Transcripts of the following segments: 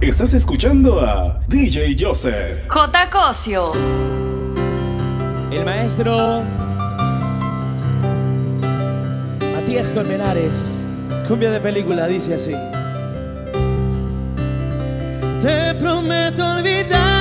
Estás escuchando a DJ Joseph. J. Cosio. El maestro Matías Colmenares. Cumbia de película, dice así. Te prometo olvidar.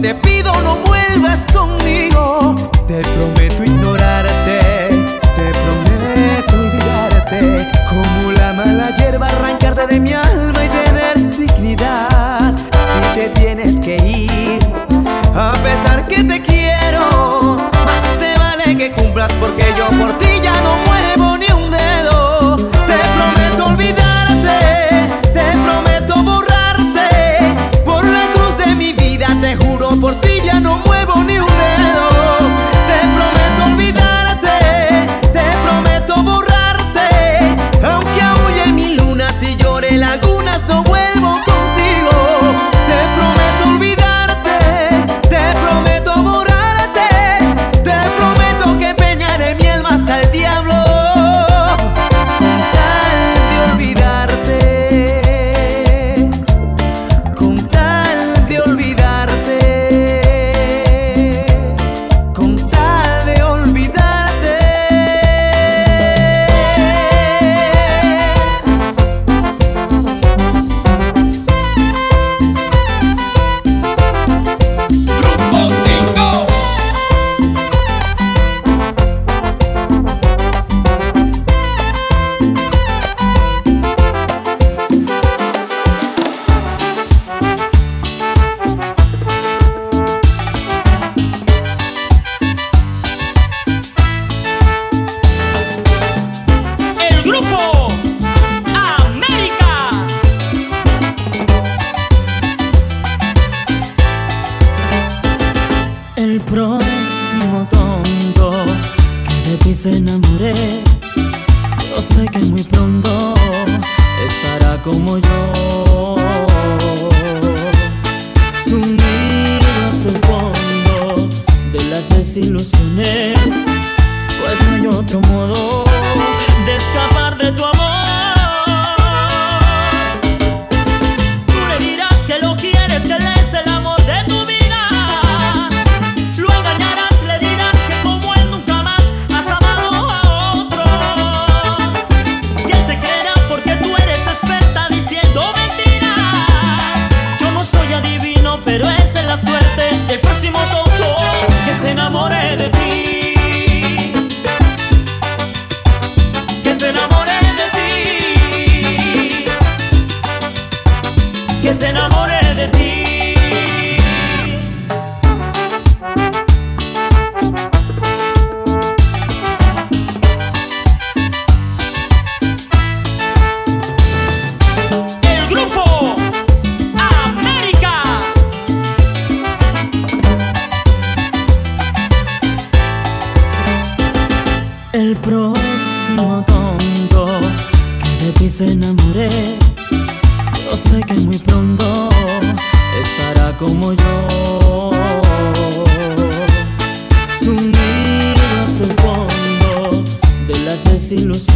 Te pido no vuelvas conmigo. Te prometo ignorarte, te prometo olvidarte. Como la mala hierba, arrancarte de mi alma y tener dignidad. Si te tienes que ir, a pesar que te quiero. enamoré. Yo sé que muy pronto estará como yo. Sumido hasta el fondo de las desilusiones.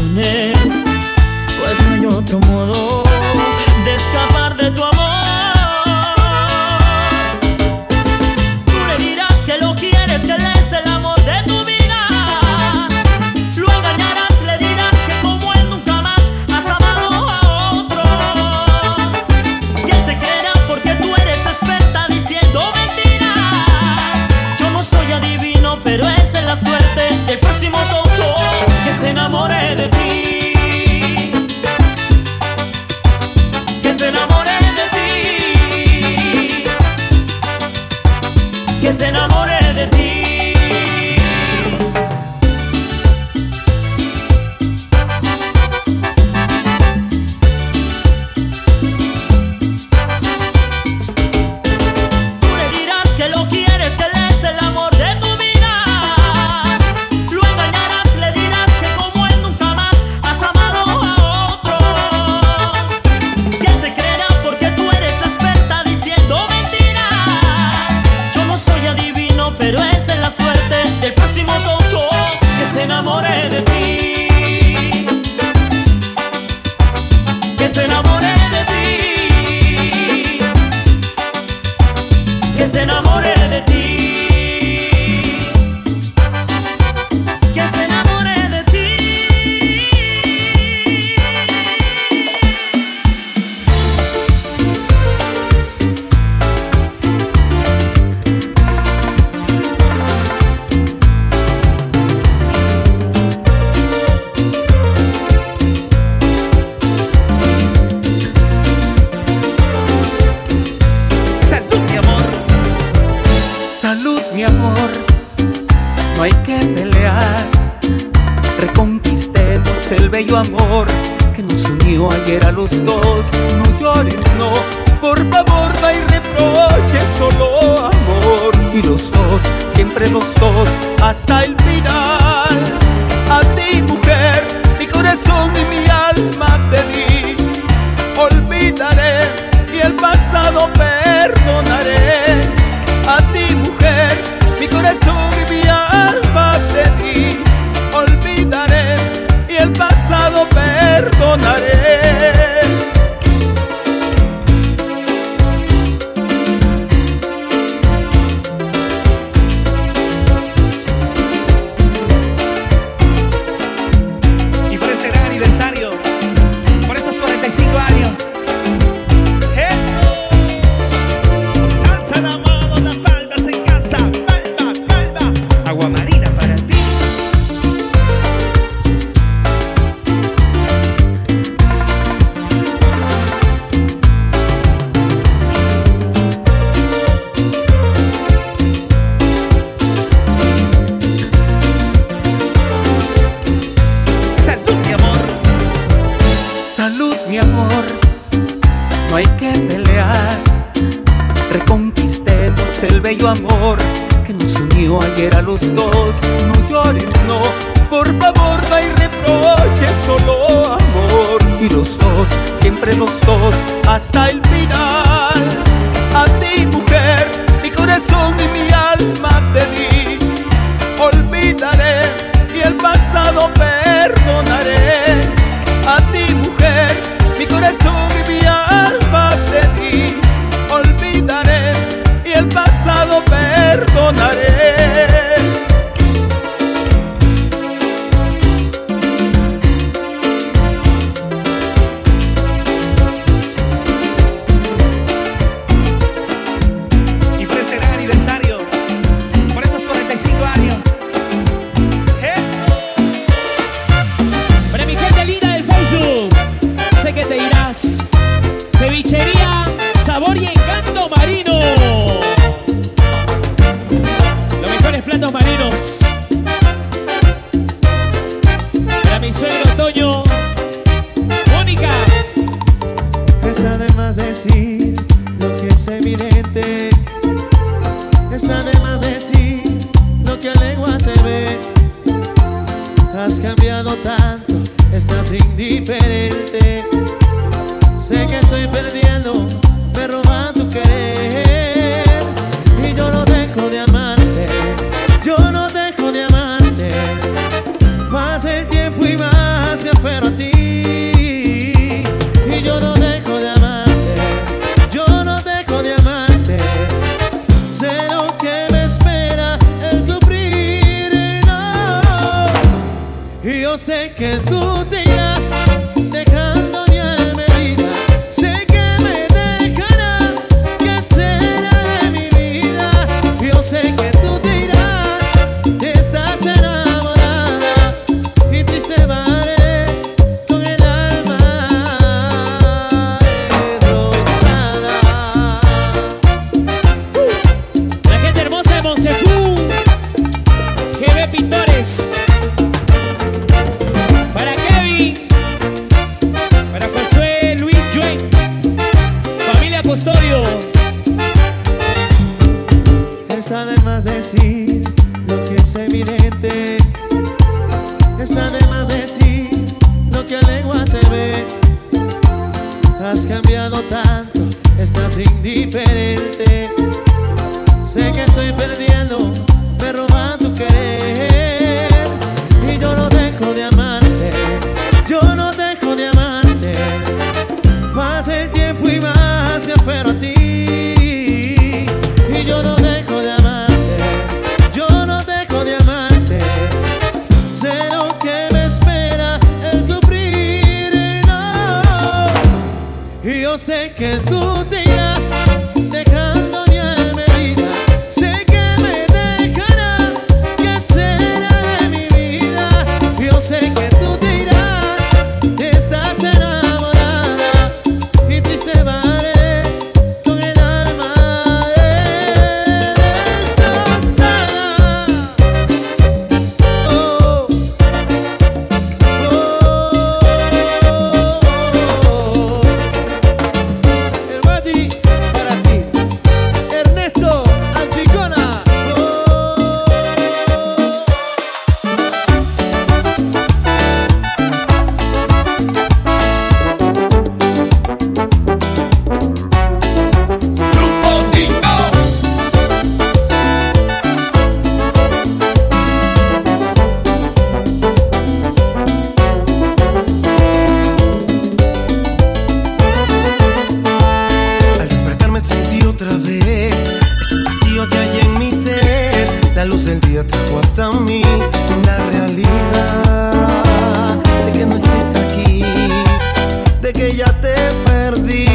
ya te perdí.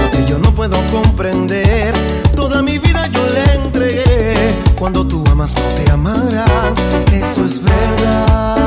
Lo que yo no puedo comprender, toda mi vida yo le entregué. Cuando tú amas, no te amará, eso es verdad.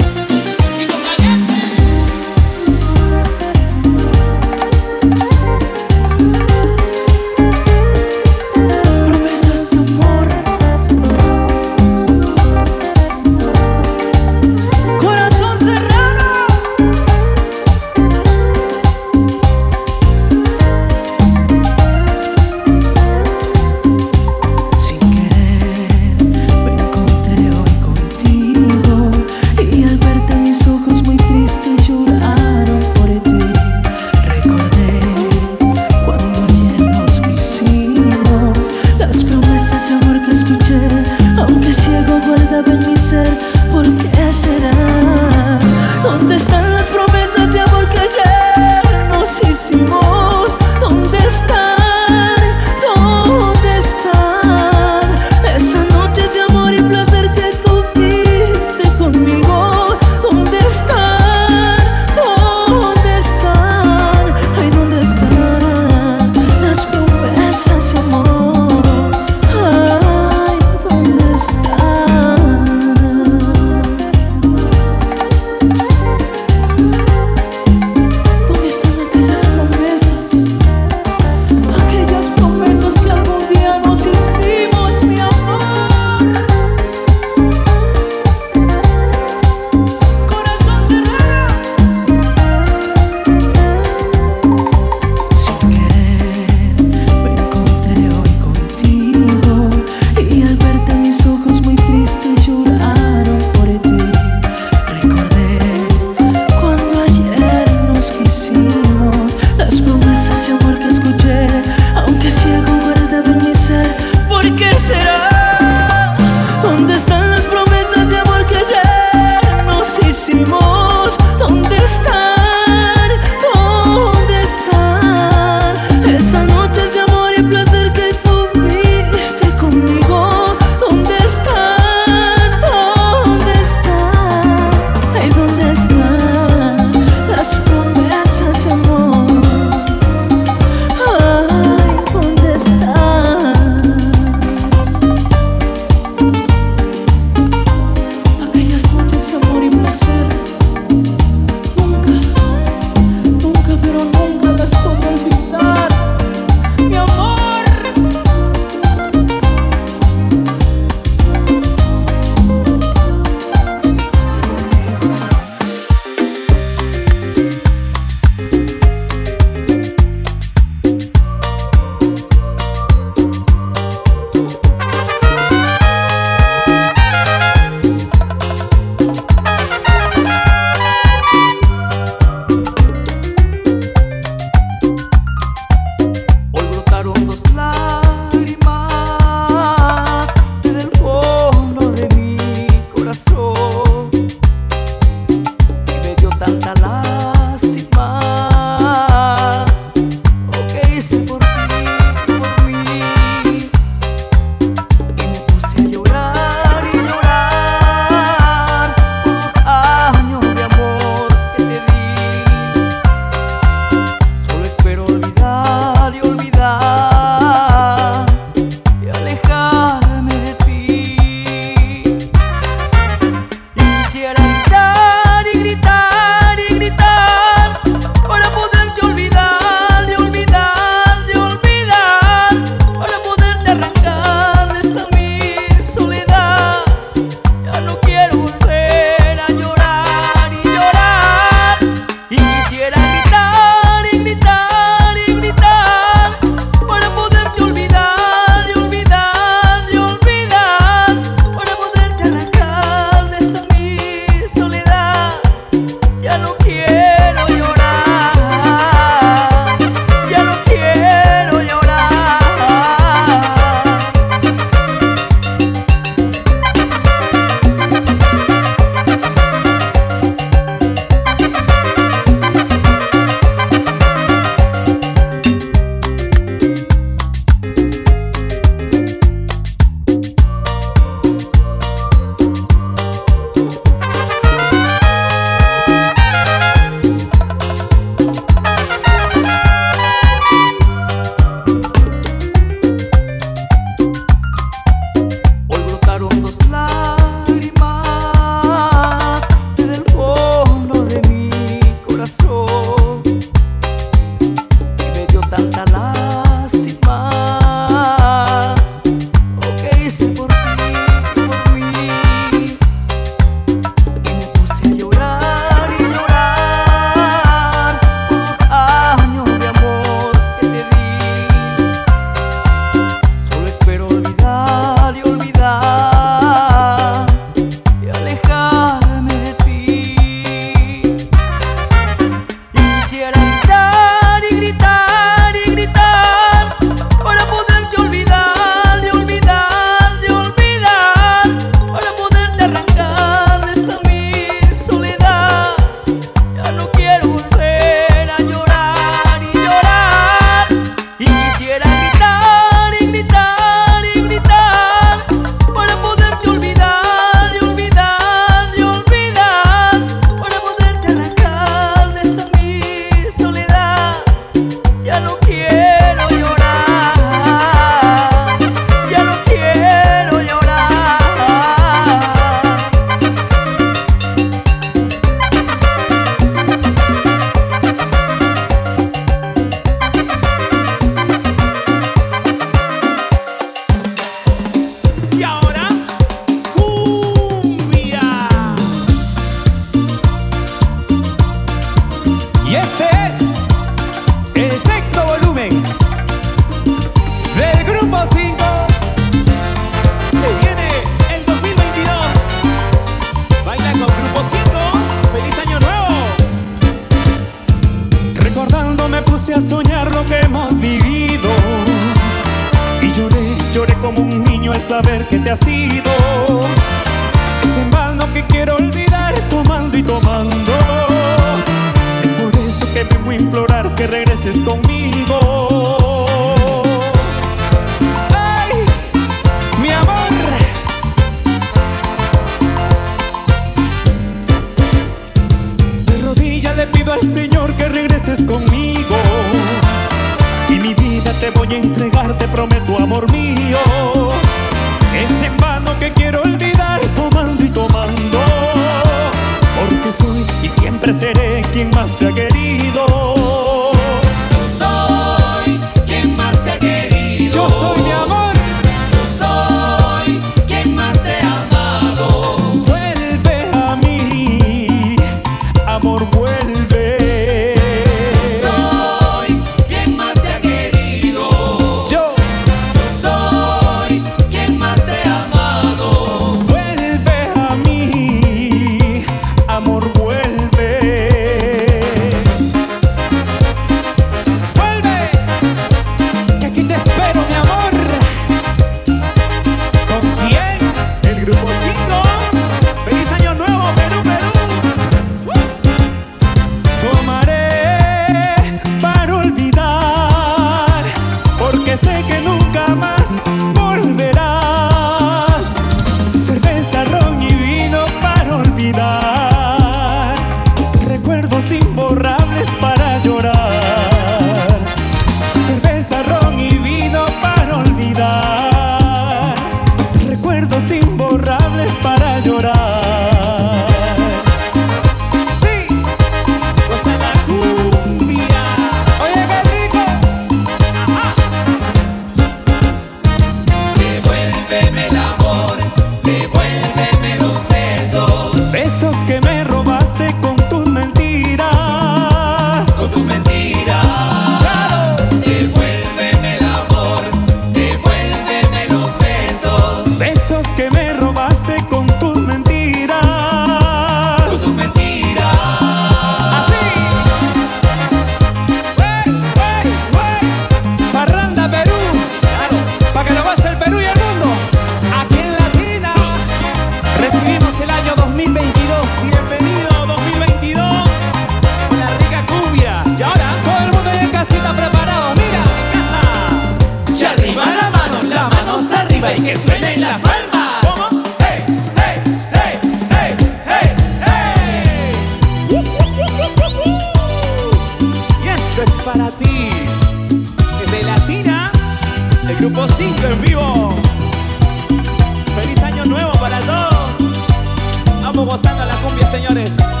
Gozando la cumbia, señores.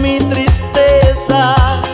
Mi tristeza.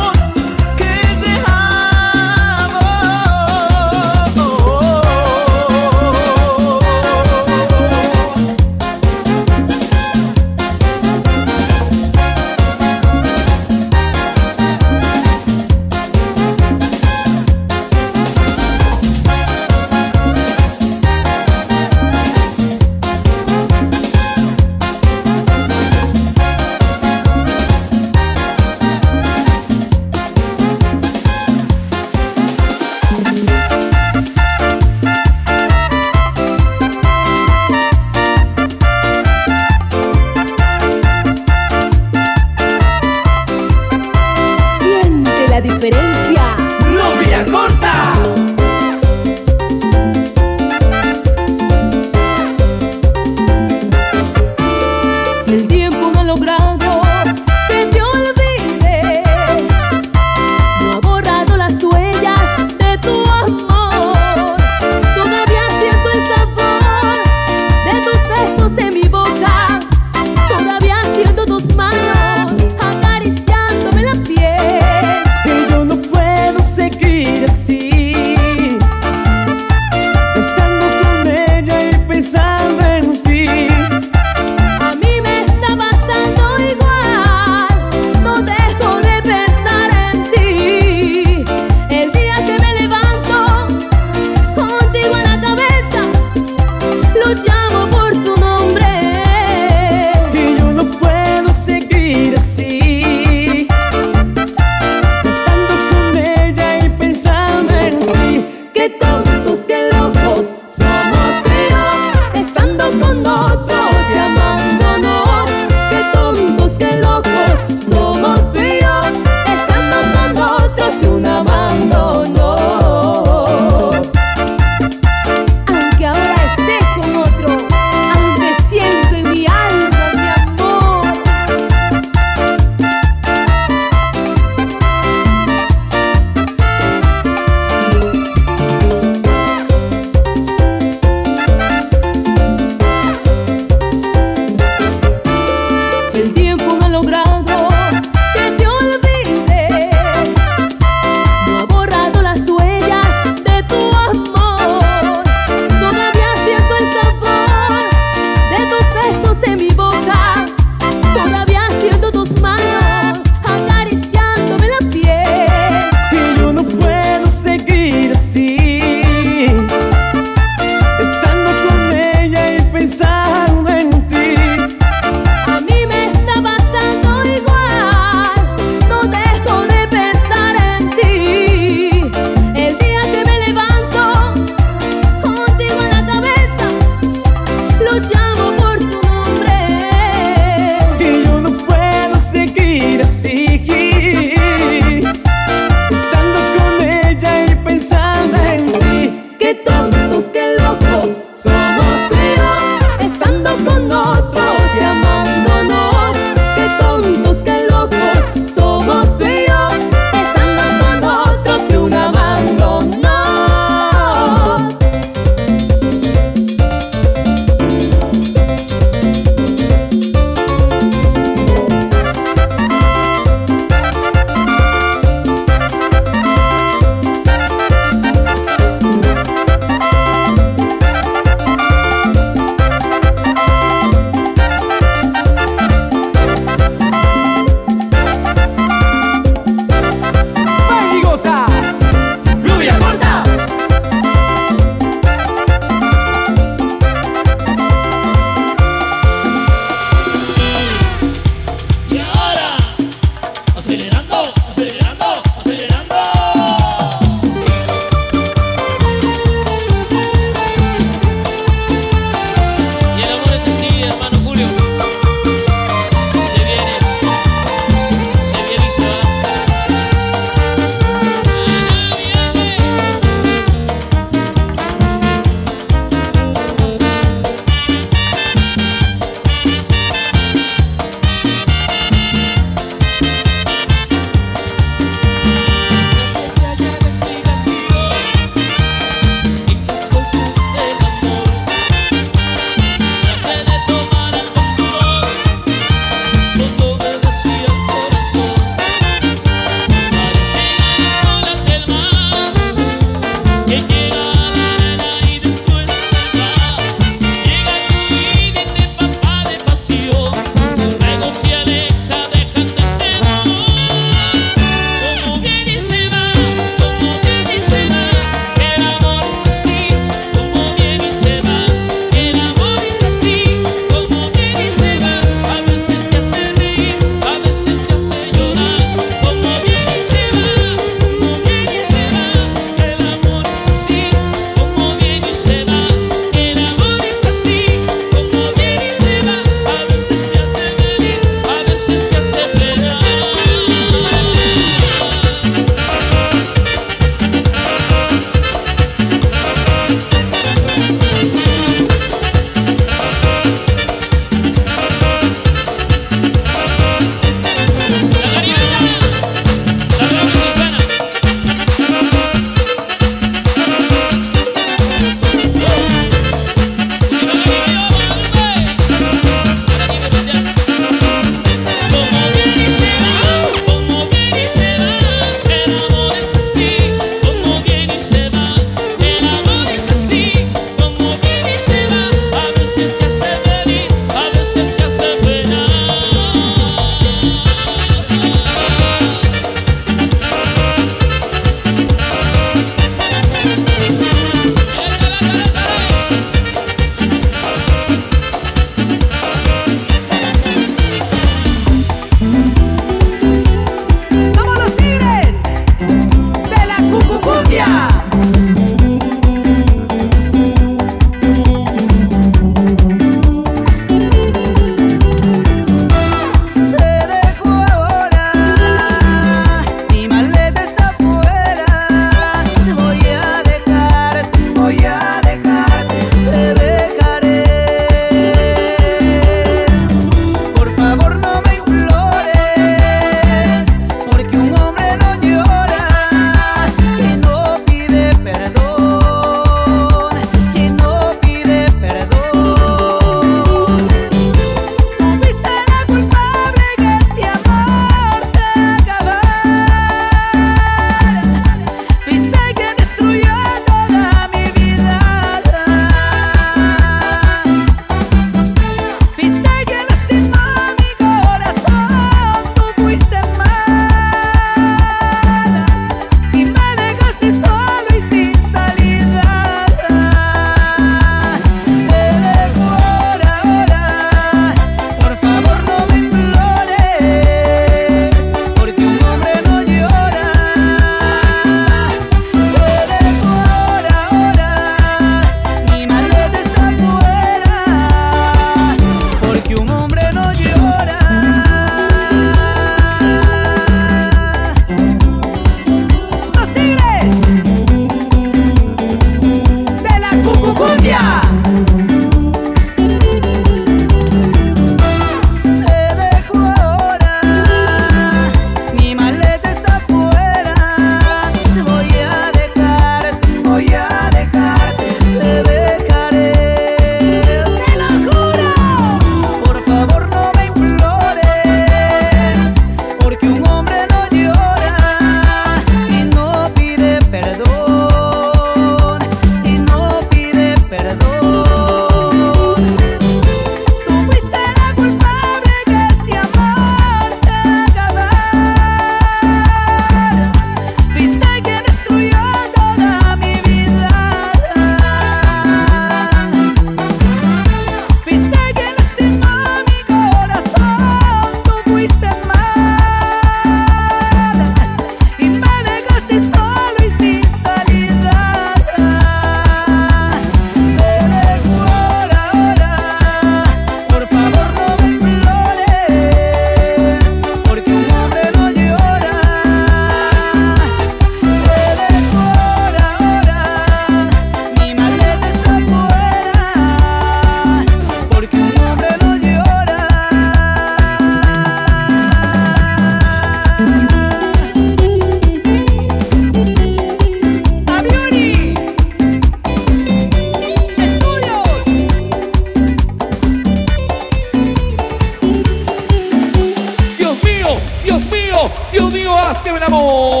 Oh.